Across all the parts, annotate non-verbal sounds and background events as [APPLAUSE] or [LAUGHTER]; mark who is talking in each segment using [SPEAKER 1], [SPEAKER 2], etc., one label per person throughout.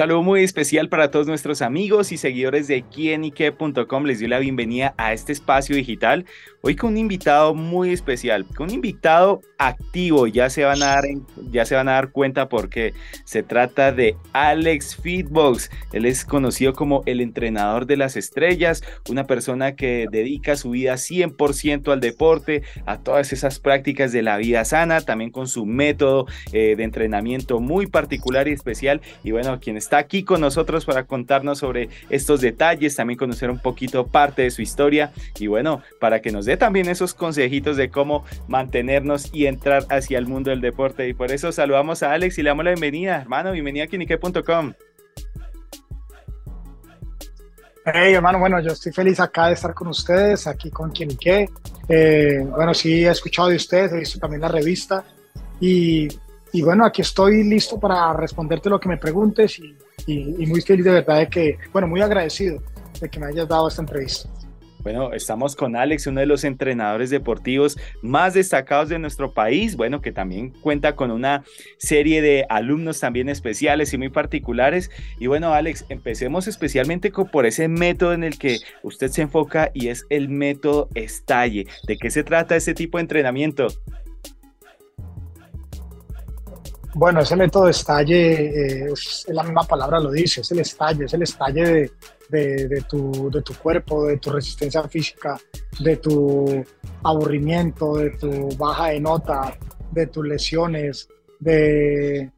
[SPEAKER 1] saludo muy especial para todos nuestros amigos y seguidores de quienique.com. Les doy la bienvenida a este espacio digital. Hoy con un invitado muy especial, con un invitado activo. Ya se van a dar, ya se van a dar cuenta porque se trata de Alex Feedbox. Él es conocido como el entrenador de las estrellas, una persona que dedica su vida 100% al deporte, a todas esas prácticas de la vida sana, también con su método eh, de entrenamiento muy particular y especial. Y bueno, quien está aquí con nosotros para contarnos sobre estos detalles, también conocer un poquito parte de su historia y bueno, para que nos dé también esos consejitos de cómo mantenernos y entrar hacia el mundo del deporte. Y por eso saludamos a Alex y le damos la bienvenida, hermano, bienvenida a Kinique.com.
[SPEAKER 2] Hey, hermano, bueno, yo estoy feliz acá de estar con ustedes, aquí con Kinique. Eh, bueno, sí, he escuchado de ustedes, he visto también la revista y y bueno, aquí estoy listo para responderte lo que me preguntes y, y, muy feliz de verdad de que, bueno, muy agradecido de que me hayas dado esta entrevista.
[SPEAKER 1] Bueno, estamos con Alex, uno de los entrenadores deportivos más destacados de nuestro país, bueno, que también cuenta con una serie de alumnos también especiales y muy particulares. Y bueno, Alex, empecemos especialmente por ese método en el que usted se enfoca y es el método estalle. ¿De qué se trata ese tipo de entrenamiento?
[SPEAKER 2] Bueno, ese método de estalle, eh, es la misma palabra lo dice, es el estalle, es el estalle de, tu, de tu cuerpo, de tu resistencia física, de tu aburrimiento, de tu baja de nota, de tus lesiones, de,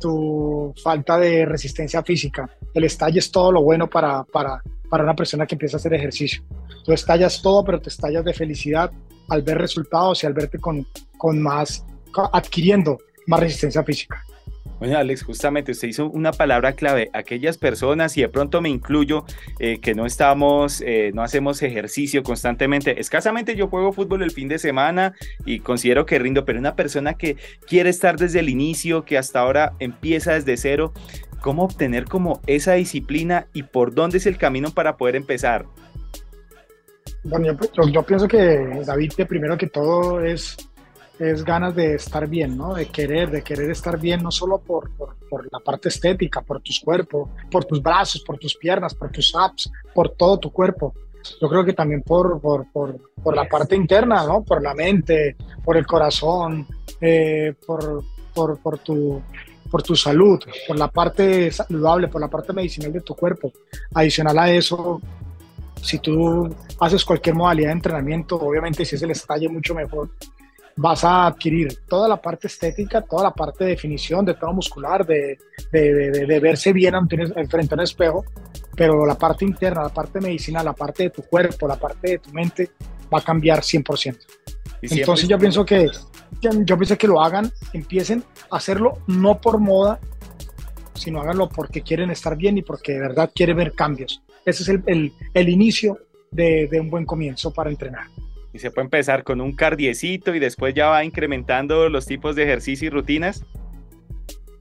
[SPEAKER 2] tu falta de resistencia física. El estalle es todo lo bueno para, para, para una persona que empieza a hacer ejercicio. Tú estallas todo, pero te estallas de felicidad al ver resultados y al verte con, con más, adquiriendo más resistencia física.
[SPEAKER 1] Bueno, Alex, justamente usted hizo una palabra clave. Aquellas personas, y de pronto me incluyo, eh, que no estamos, eh, no hacemos ejercicio constantemente. Escasamente yo juego fútbol el fin de semana y considero que rindo, pero una persona que quiere estar desde el inicio, que hasta ahora empieza desde cero, ¿cómo obtener como esa disciplina y por dónde es el camino para poder empezar?
[SPEAKER 2] Bueno, yo, yo pienso que David, primero que todo es es ganas de estar bien, ¿no? De querer, de querer estar bien, no solo por, por, la parte estética, por tus cuerpos, por tus brazos, por tus piernas, por tus abs, por todo tu cuerpo. Yo creo que también por, por, por la parte interna, ¿no? Por la mente, por el corazón, eh, por, por, tu, por tu salud, por la parte saludable, por la parte medicinal de tu cuerpo. Adicional a eso, si tú haces cualquier modalidad de entrenamiento, obviamente si es el estalle mucho mejor, vas a adquirir toda la parte estética, toda la parte de definición, de tono muscular, de, de, verse bien frente a un espejo, pero la parte interna, la parte medicinal, la parte de tu cuerpo, la parte de tu mente va a cambiar 100%. Entonces yo pienso que yo pienso que lo hagan, empiecen a hacerlo no por moda, sino háganlo porque quieren estar bien y porque de verdad quieren ver cambios. Ese es el, el, el inicio de, de un buen comienzo para entrenar
[SPEAKER 1] y se puede empezar con un cardiecito y después ya va incrementando los tipos de ejercicio y rutinas?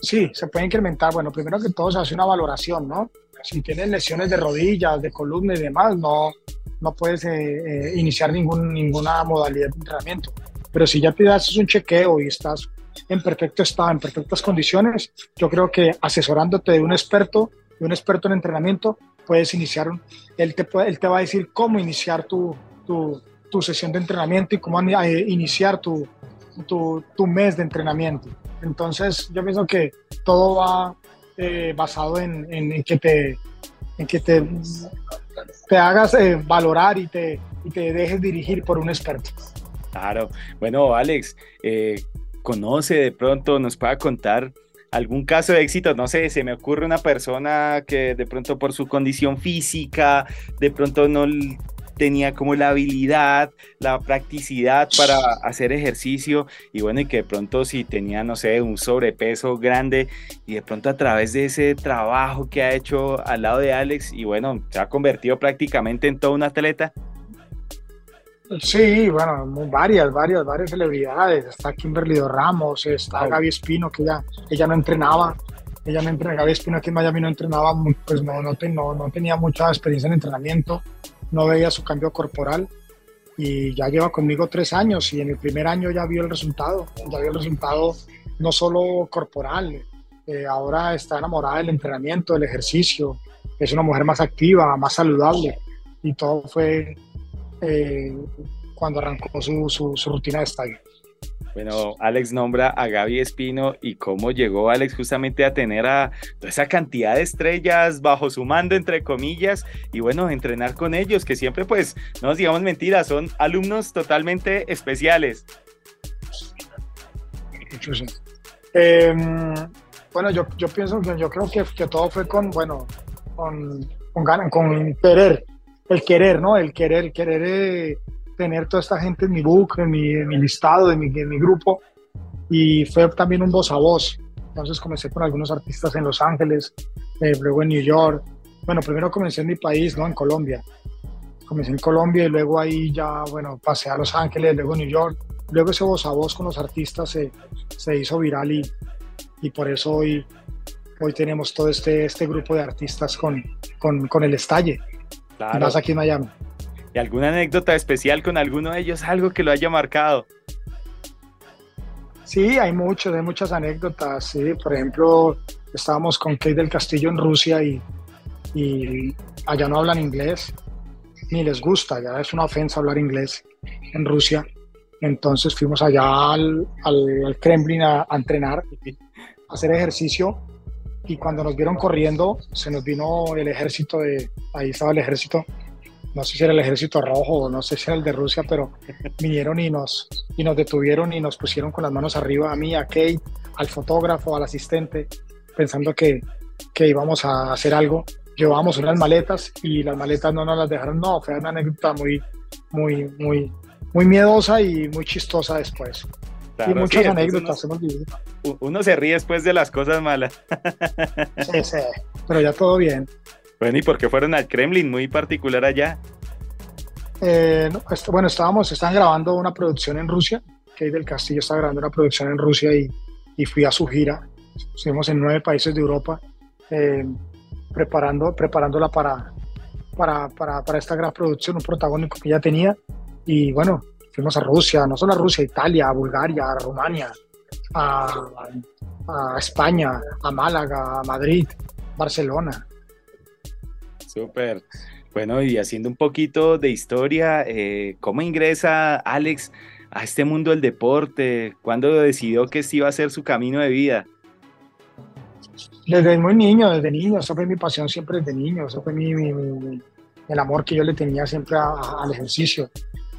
[SPEAKER 2] Sí, se puede incrementar. Bueno, primero que todo se hace una valoración, ¿no? Si tienes lesiones de rodillas, de columna y demás, no, no puedes eh, eh, iniciar ningún, ninguna modalidad de entrenamiento. Pero si ya te haces un chequeo y estás en perfecto estado, en perfectas condiciones, yo creo que asesorándote de un experto, de un experto en entrenamiento, puedes iniciar, él te, él te va a decir cómo iniciar tu, tu, tu sesión de entrenamiento y cómo eh, iniciar tu, tu, tu, mes de entrenamiento. Entonces, yo pienso que todo va eh, basado en, en, que te, en que te, te hagas eh, valorar y te, te dejes dirigir por un experto.
[SPEAKER 1] Claro. Bueno, Alex, conoce de pronto, nos pueda contar algún caso de éxito, no sé, se me ocurre una persona que de pronto por su condición física, de pronto no tenía como la habilidad, la practicidad para hacer ejercicio y bueno, y que de pronto si tenía, no sé, un sobrepeso grande y de pronto a través de ese trabajo que ha hecho al lado de Alex y bueno, se ha convertido prácticamente en todo un atleta.
[SPEAKER 2] Sí, bueno, varias, varias, varias celebridades. Está Kimberly Ramos, está Gaby Espino, que ella, ella no entrenaba. Ella no entrenaba, Gaby Espino aquí en Miami no entrenaba, pues no, no, no, no tenía mucha experiencia en entrenamiento no veía su cambio corporal y ya lleva conmigo tres años y en el primer año ya vio el resultado, ya vio el resultado no solo corporal, Eh, ahora está enamorada del entrenamiento, del ejercicio. Es una mujer más activa, más saludable. Y todo fue eh, cuando arrancó su, su, su rutina de estadio.
[SPEAKER 1] Bueno, Alex nombra a Gaby Espino y cómo llegó Alex justamente a tener a toda esa cantidad de estrellas bajo su mando, entre comillas, y bueno, entrenar con ellos, que siempre pues, no nos digamos mentiras, son alumnos totalmente especiales.
[SPEAKER 2] Em, bueno, yo, yo pienso yo creo que, que todo fue con, bueno, con, con, con querer, el querer, ¿no? El querer, querer eh, tener toda esta gente en mi book, en mi, en mi listado, en mi, en mi, grupo. Y fue también un voz a voz. Entonces comencé con algunos artistas en Los Ángeles, eh, luego en New York. Bueno, primero comencé en mi país, ¿no? En Colombia. Comencé en Colombia y luego ahí ya, bueno, pasé a Los Ángeles, luego New York. Luego ese voz a voz con los artistas se, se hizo viral y, y por eso hoy, hoy tenemos todo este, este grupo de artistas con, con, con el estalle. Claro. Más aquí en Miami.
[SPEAKER 1] ¿Y alguna anécdota especial con alguno de ellos? Algo que lo haya marcado.
[SPEAKER 2] Sí, hay muchos, hay muchas anécdotas. Sí. Por ejemplo, estábamos con Kate del Castillo en Rusia y, allá no hablan inglés, ni les gusta, ya es una ofensa hablar inglés en Rusia. Entonces fuimos allá al, al, Kremlin a, a, entrenar, a hacer ejercicio y cuando nos vieron corriendo se nos vino el ejército de, ahí estaba el ejército no sé si era el ejército rojo o no sé si era el de Rusia, pero vinieron y nos, y nos detuvieron y nos pusieron con las manos arriba a mí, a Kate, al fotógrafo, al asistente, pensando que, que íbamos a hacer algo. Llevábamos unas maletas y las maletas no nos las dejaron. No, fue una anécdota muy, muy, muy, muy miedosa y muy chistosa después. Claro, y muchas sí, anécdotas
[SPEAKER 1] uno, hemos vivido. Uno se ríe después de las cosas malas.
[SPEAKER 2] Sí, sí, pero ya todo bien.
[SPEAKER 1] Bueno, ¿y por qué fueron al Kremlin? Muy particular allá.
[SPEAKER 2] Eh, bueno, estábamos, estaban grabando una producción en Rusia. Kate del Castillo estaba grabando una producción en Rusia y, y fui a su gira. Estuvimos en nueve países de Europa eh, preparando, preparándola para, para, para, para, esta gran producción, un protagónico que ya tenía. Y bueno, fuimos a Rusia, no solo a Rusia, Italia, a Bulgaria, a Rumania, a, a España, a Málaga, a Madrid, Barcelona.
[SPEAKER 1] Súper. Bueno, y haciendo un poquito de historia, eh, ¿cómo ingresa Alex a este mundo del deporte? ¿Cuándo decidió que este iba a ser su camino de vida?
[SPEAKER 2] Desde muy niño, desde niño, eso fue mi pasión siempre desde niño, eso fue mi, el amor que yo le tenía siempre al ejercicio.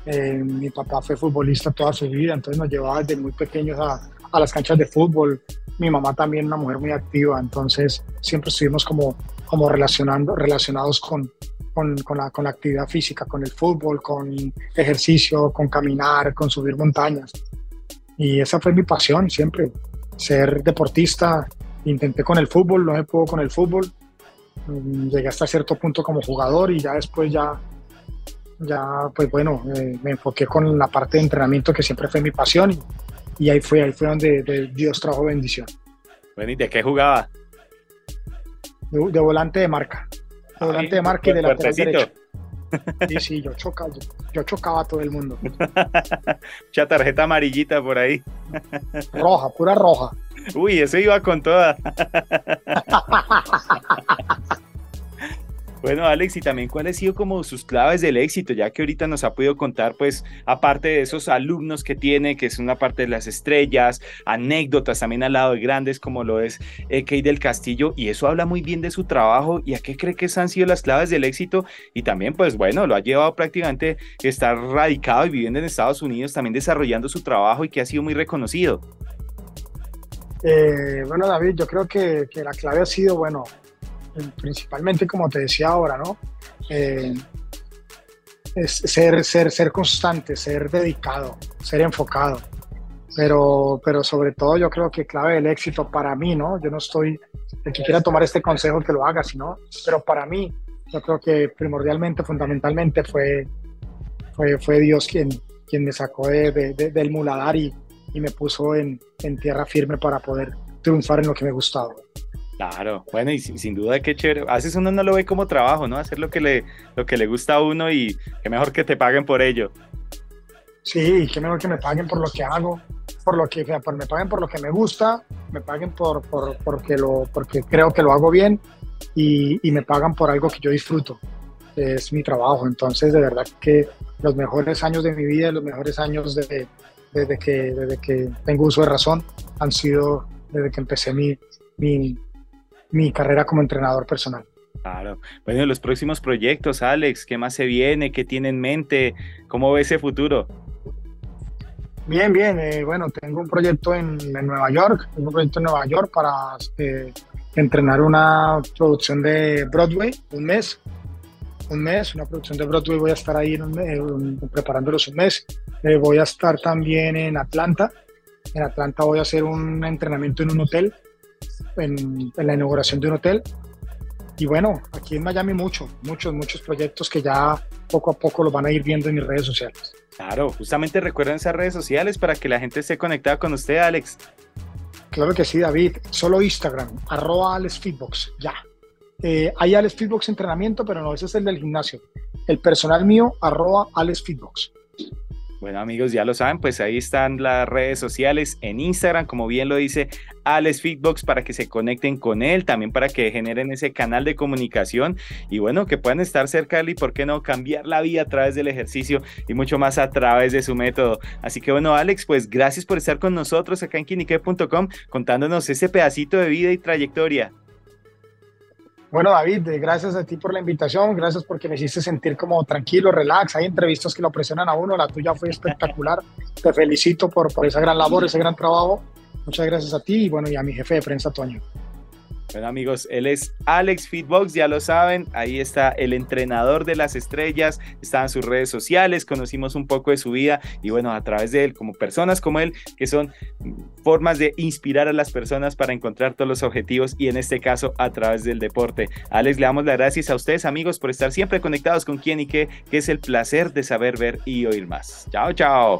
[SPEAKER 2] Eh, mi papá fue futbolista toda su vida, entonces nos llevaba desde muy pequeños a, a las canchas de fútbol. Mi mamá también una mujer muy activa, entonces siempre estuvimos como como relacionando, relacionados con, con, con, la, con, la, actividad física, con el fútbol, con ejercicio, con caminar, con subir montañas. Y esa fue mi pasión siempre, ser deportista. Intenté con el fútbol, no me pudo con el fútbol. Mm, llegué hasta cierto punto como jugador y ya después ya, ya pues bueno, eh, me enfoqué con la parte de entrenamiento que siempre fue mi pasión y, y ahí fue, ahí fue donde de Dios trajo bendición.
[SPEAKER 1] Bueno, ¿y de qué jugaba?
[SPEAKER 2] De, de volante de marca. De volante Ay, de marca y de lateral derecho. Sí, sí, yo chocaba, yo, yo, chocaba a todo el mundo. [LAUGHS]
[SPEAKER 1] Mucha tarjeta amarillita por ahí.
[SPEAKER 2] Roja, pura roja.
[SPEAKER 1] Uy, eso iba con toda. [LAUGHS] Bueno, Alex, y también cuáles han sido como sus claves del éxito, ya que ahorita nos ha podido contar, pues, aparte de esos alumnos que tiene, que es una parte de las estrellas, anécdotas también al lado de grandes, como lo es eh, Kate del Castillo, y eso habla muy bien de su trabajo, y a qué cree que han sido las claves del éxito, y también, pues, bueno, lo ha llevado prácticamente estar radicado y viviendo en Estados Unidos, también desarrollando su trabajo y que ha sido muy reconocido.
[SPEAKER 2] Eh, bueno, David, yo creo que la clave ha sido, bueno, principalmente como te decía ahora, ¿no? Eh, es ser, ser, ser constante, ser dedicado, ser enfocado. Pero, pero sobre todo yo creo que clave del éxito para mí, ¿no? Yo no estoy, el que quiera tomar este consejo que lo haga, sino, pero para mí, yo creo que primordialmente, fundamentalmente fue, fue, fue Dios quien, quien me sacó de, de, de, del muladar y, y me puso en, en tierra firme para poder triunfar en lo que me gustaba.
[SPEAKER 1] Claro, bueno, y sin, duda qué chévere. A veces uno no lo ve como trabajo, ¿no? Hacer lo que le, lo que le gusta a uno y qué mejor que te paguen por ello.
[SPEAKER 2] Sí, qué mejor que me paguen por lo que hago. por lo que, me paguen por lo que me gusta, me paguen por, por porque, lo, porque creo que lo hago bien y, y, me pagan por algo que yo disfruto. Es mi trabajo. Entonces, de verdad que los mejores años de mi vida, los mejores años de, desde, que, desde que tengo uso de razón, han sido desde que empecé mi, mi, mi carrera como entrenador personal.
[SPEAKER 1] Claro. Bueno, los próximos proyectos, Alex, ¿qué más se viene? ¿Qué tiene en mente? ¿Cómo ve ese futuro?
[SPEAKER 2] Bien, bien. Eh, bueno, tengo un proyecto en, Nueva York, tengo un proyecto en Nueva York para eh, entrenar una producción de Broadway, un mes. Un mes, una producción de Broadway, voy a estar ahí preparándolos un mes. Eh, voy a estar también en Atlanta. En Atlanta voy a hacer un entrenamiento en un hotel, en, en la inauguración de un hotel. Y bueno, aquí en Miami mucho, muchos, muchos proyectos que ya poco a poco los van a ir viendo en mis redes sociales.
[SPEAKER 1] Claro, justamente recuerden esas redes sociales para que la gente esté conectada con usted, Alex.
[SPEAKER 2] Claro que sí, David. Solo Instagram, arroba Alex ya. Eh, hay Alex Feedbox entrenamiento, pero no, ese es el del gimnasio. El personal mío, arroba Alex
[SPEAKER 1] bueno amigos, ya lo saben, pues ahí están las redes sociales en Instagram, como bien lo dice Alex Feedbox, para que se conecten con él, también para que generen ese canal de comunicación y bueno, que puedan estar cerca de él y por qué no cambiar la vida a través del ejercicio y mucho más a través de su método. Así que bueno, Alex, pues gracias por estar con nosotros acá en kinique.com contándonos ese pedacito de vida y trayectoria.
[SPEAKER 2] Bueno, David, eh, gracias a ti por la invitación, gracias porque me hiciste sentir como tranquilo, relax. Hay entrevistas que lo presionan a uno, la tuya fue espectacular. Te felicito por, por esa gran labor, ese gran trabajo. Muchas gracias a ti y bueno, y a mi jefe de prensa, Toño.
[SPEAKER 1] Bueno amigos, él es Alex Feedbox, ya lo saben, ahí está el entrenador de las estrellas, está en sus redes sociales, conocimos un poco de su vida y bueno, a través de él, como personas como él, que son formas de inspirar a las personas para encontrar todos los objetivos y en este caso a través del deporte. Alex, le damos las gracias a ustedes amigos por estar siempre conectados con quién y qué, que es el placer de saber ver y oír más. Chao, chao.